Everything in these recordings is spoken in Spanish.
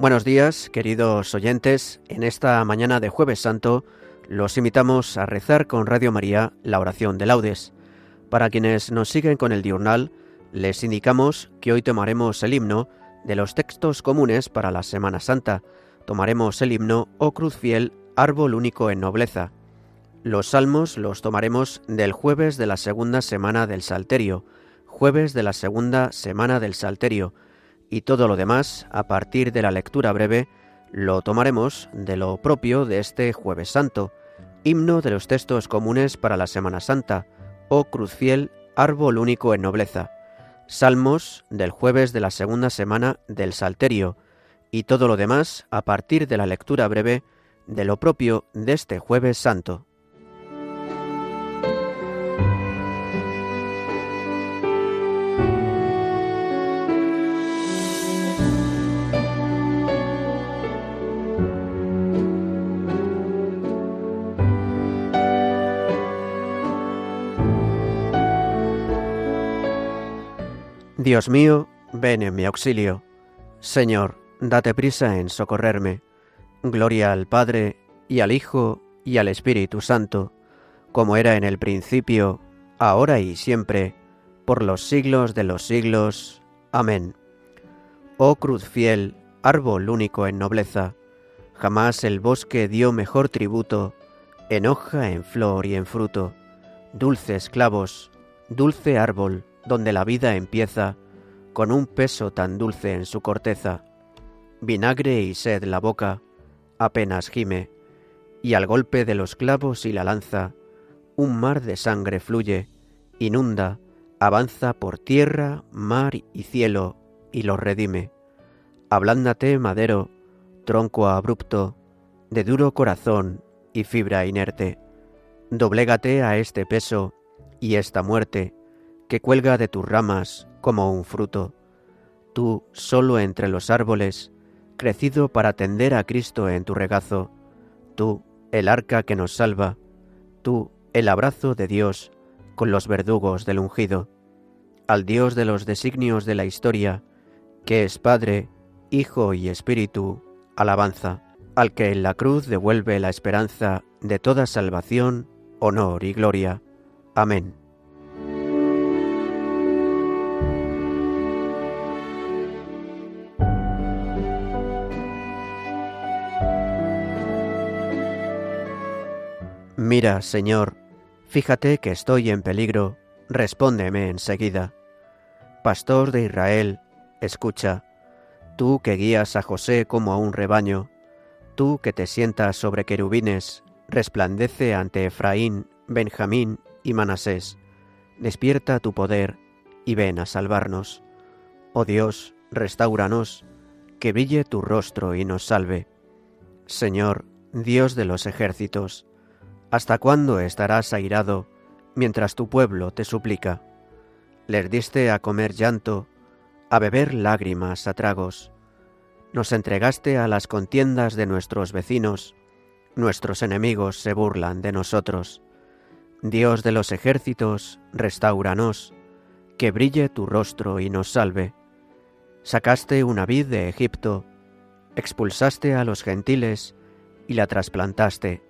Buenos días, queridos oyentes. En esta mañana de Jueves Santo los invitamos a rezar con Radio María la oración de laudes. Para quienes nos siguen con el diurnal, les indicamos que hoy tomaremos el himno de los textos comunes para la Semana Santa. Tomaremos el himno O Cruz Fiel, Árbol Único en Nobleza. Los salmos los tomaremos del jueves de la segunda semana del Salterio, jueves de la segunda semana del Salterio, y todo lo demás, a partir de la lectura breve, lo tomaremos de lo propio de este jueves santo, himno de los textos comunes para la Semana Santa, o cruz fiel, árbol único en nobleza, salmos del jueves de la segunda semana del Salterio, y todo lo demás a partir de la lectura breve de lo propio de este jueves santo. Dios mío, ven en mi auxilio. Señor, date prisa en socorrerme. Gloria al Padre, y al Hijo, y al Espíritu Santo, como era en el principio, ahora y siempre, por los siglos de los siglos. Amén. Oh cruz fiel, árbol único en nobleza, jamás el bosque dio mejor tributo, en hoja, en flor y en fruto, dulces clavos, dulce árbol, donde la vida empieza, con un peso tan dulce en su corteza. Vinagre y sed la boca, apenas gime, y al golpe de los clavos y la lanza, un mar de sangre fluye, inunda, avanza por tierra, mar y cielo, y los redime. Ablándate, madero, tronco abrupto, de duro corazón y fibra inerte. Doblégate a este peso y esta muerte, que cuelga de tus ramas como un fruto. Tú, solo entre los árboles, crecido para tender a Cristo en tu regazo, tú, el arca que nos salva, tú, el abrazo de Dios con los verdugos del ungido, al Dios de los designios de la historia, que es Padre, Hijo y Espíritu, alabanza, al que en la cruz devuelve la esperanza de toda salvación, honor y gloria. Amén. Mira, Señor, fíjate que estoy en peligro, respóndeme enseguida. Pastor de Israel, escucha, tú que guías a José como a un rebaño, tú que te sientas sobre querubines, resplandece ante Efraín, Benjamín y Manasés, despierta tu poder y ven a salvarnos. Oh Dios, restauranos, que brille tu rostro y nos salve. Señor, Dios de los ejércitos, ¿Hasta cuándo estarás airado mientras tu pueblo te suplica? Les diste a comer llanto, a beber lágrimas a tragos. Nos entregaste a las contiendas de nuestros vecinos. Nuestros enemigos se burlan de nosotros. Dios de los ejércitos, restauranos, que brille tu rostro y nos salve. Sacaste una vid de Egipto, expulsaste a los gentiles y la trasplantaste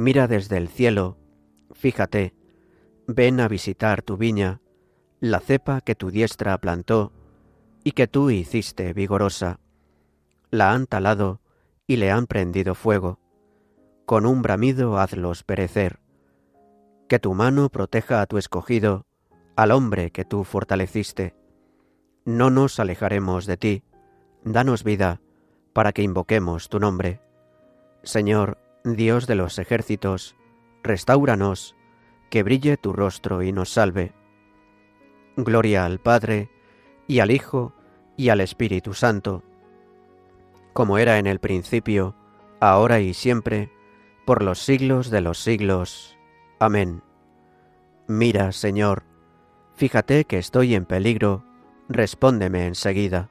Mira desde el cielo, fíjate, ven a visitar tu viña, la cepa que tu diestra plantó y que tú hiciste vigorosa. La han talado y le han prendido fuego. Con un bramido hazlos perecer. Que tu mano proteja a tu escogido, al hombre que tú fortaleciste. No nos alejaremos de ti. Danos vida, para que invoquemos tu nombre. Señor, Dios de los ejércitos, restauranos, que brille tu rostro y nos salve. Gloria al Padre, y al Hijo, y al Espíritu Santo, como era en el principio, ahora y siempre, por los siglos de los siglos. Amén. Mira, Señor, fíjate que estoy en peligro, respóndeme enseguida.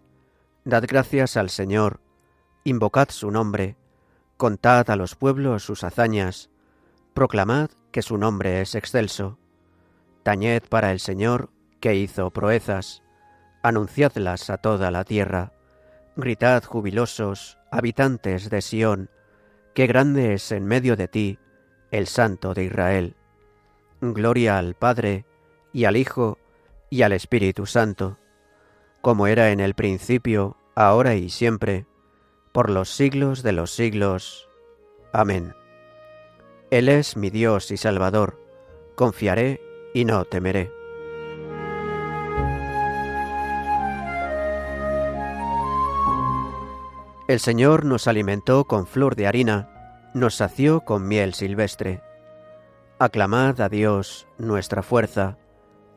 Dad gracias al Señor, invocad su nombre, contad a los pueblos sus hazañas, proclamad que su nombre es excelso. Tañed para el Señor, que hizo proezas, anunciadlas a toda la tierra. Gritad jubilosos, habitantes de Sión, que grande es en medio de ti el Santo de Israel. Gloria al Padre, y al Hijo, y al Espíritu Santo como era en el principio, ahora y siempre, por los siglos de los siglos. Amén. Él es mi Dios y Salvador, confiaré y no temeré. El Señor nos alimentó con flor de harina, nos sació con miel silvestre. Aclamad a Dios, nuestra fuerza,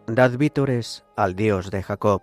dad vítores al Dios de Jacob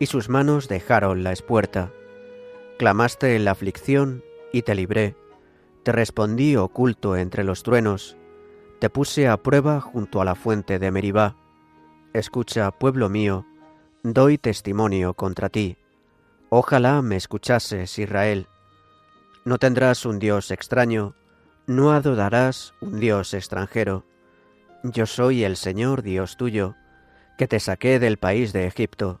y sus manos dejaron la espuerta. Clamaste en la aflicción y te libré, te respondí oculto entre los truenos, te puse a prueba junto a la fuente de Meribá. Escucha, pueblo mío, doy testimonio contra ti. Ojalá me escuchases, Israel. No tendrás un Dios extraño, no adorarás un Dios extranjero. Yo soy el Señor Dios tuyo, que te saqué del país de Egipto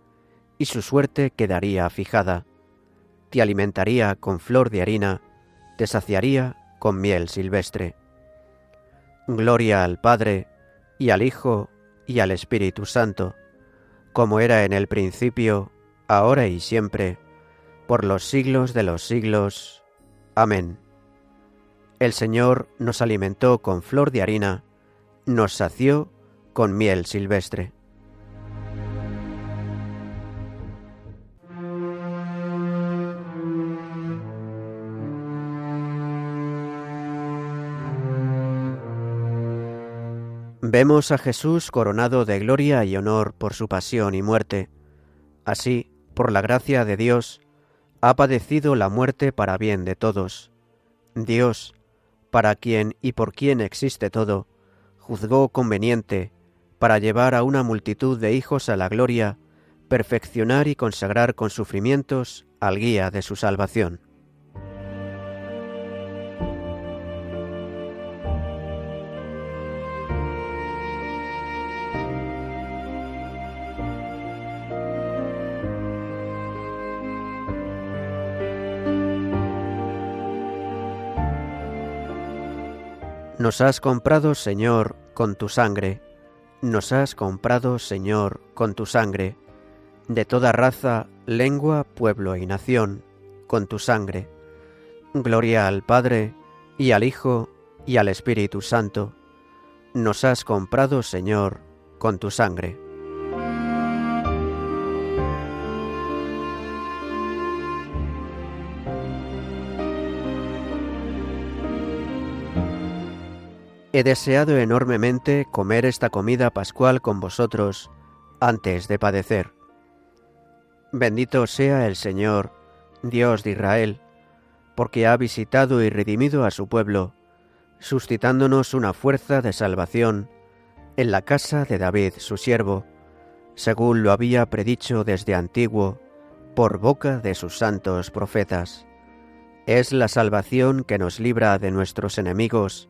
y su suerte quedaría fijada. Te alimentaría con flor de harina, te saciaría con miel silvestre. Gloria al Padre, y al Hijo, y al Espíritu Santo, como era en el principio, ahora y siempre, por los siglos de los siglos. Amén. El Señor nos alimentó con flor de harina, nos sació con miel silvestre. Vemos a Jesús coronado de gloria y honor por su pasión y muerte. Así, por la gracia de Dios, ha padecido la muerte para bien de todos. Dios, para quien y por quien existe todo, juzgó conveniente, para llevar a una multitud de hijos a la gloria, perfeccionar y consagrar con sufrimientos al guía de su salvación. Nos has comprado, Señor, con tu sangre, nos has comprado, Señor, con tu sangre, de toda raza, lengua, pueblo y nación, con tu sangre. Gloria al Padre, y al Hijo, y al Espíritu Santo, nos has comprado, Señor, con tu sangre. He deseado enormemente comer esta comida pascual con vosotros antes de padecer. Bendito sea el Señor, Dios de Israel, porque ha visitado y redimido a su pueblo, suscitándonos una fuerza de salvación en la casa de David, su siervo, según lo había predicho desde antiguo por boca de sus santos profetas. Es la salvación que nos libra de nuestros enemigos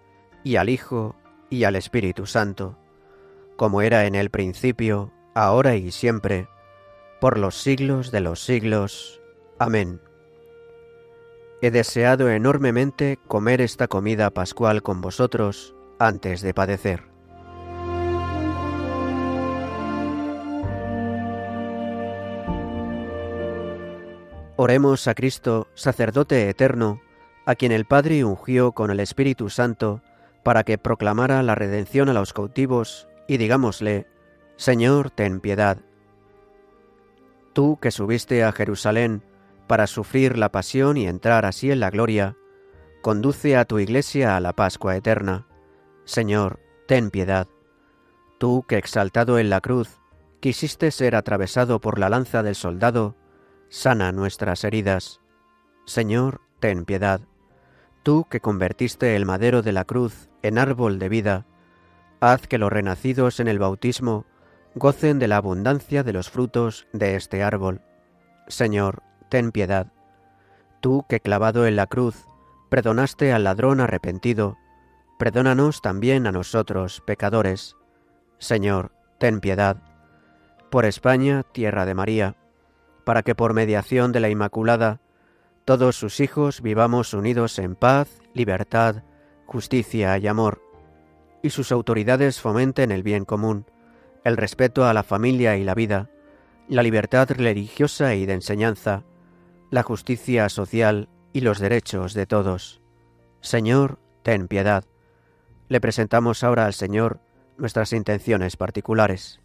y al Hijo, y al Espíritu Santo, como era en el principio, ahora y siempre, por los siglos de los siglos. Amén. He deseado enormemente comer esta comida pascual con vosotros antes de padecer. Oremos a Cristo, sacerdote eterno, a quien el Padre ungió con el Espíritu Santo, para que proclamara la redención a los cautivos, y digámosle, Señor, ten piedad. Tú que subiste a Jerusalén para sufrir la pasión y entrar así en la gloria, conduce a tu iglesia a la Pascua eterna. Señor, ten piedad. Tú que exaltado en la cruz quisiste ser atravesado por la lanza del soldado, sana nuestras heridas. Señor, ten piedad. Tú que convertiste el madero de la cruz en árbol de vida, haz que los renacidos en el bautismo gocen de la abundancia de los frutos de este árbol. Señor, ten piedad. Tú que clavado en la cruz perdonaste al ladrón arrepentido, perdónanos también a nosotros, pecadores. Señor, ten piedad. Por España, tierra de María, para que por mediación de la Inmaculada, todos sus hijos vivamos unidos en paz, libertad, justicia y amor, y sus autoridades fomenten el bien común, el respeto a la familia y la vida, la libertad religiosa y de enseñanza, la justicia social y los derechos de todos. Señor, ten piedad. Le presentamos ahora al Señor nuestras intenciones particulares.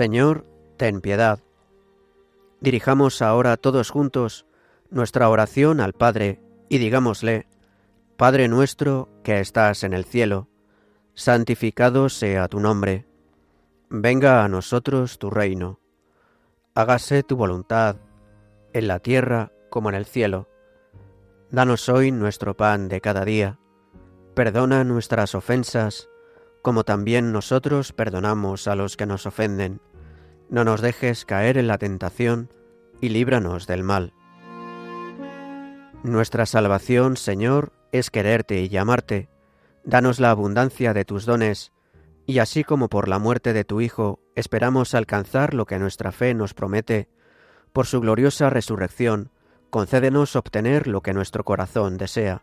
Señor, ten piedad. Dirijamos ahora todos juntos nuestra oración al Padre y digámosle, Padre nuestro que estás en el cielo, santificado sea tu nombre, venga a nosotros tu reino, hágase tu voluntad, en la tierra como en el cielo. Danos hoy nuestro pan de cada día, perdona nuestras ofensas, como también nosotros perdonamos a los que nos ofenden no nos dejes caer en la tentación, y líbranos del mal. Nuestra salvación, Señor, es quererte y llamarte. Danos la abundancia de tus dones, y así como por la muerte de tu Hijo esperamos alcanzar lo que nuestra fe nos promete, por su gloriosa resurrección, concédenos obtener lo que nuestro corazón desea.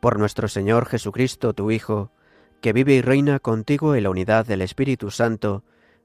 Por nuestro Señor Jesucristo, tu Hijo, que vive y reina contigo en la unidad del Espíritu Santo,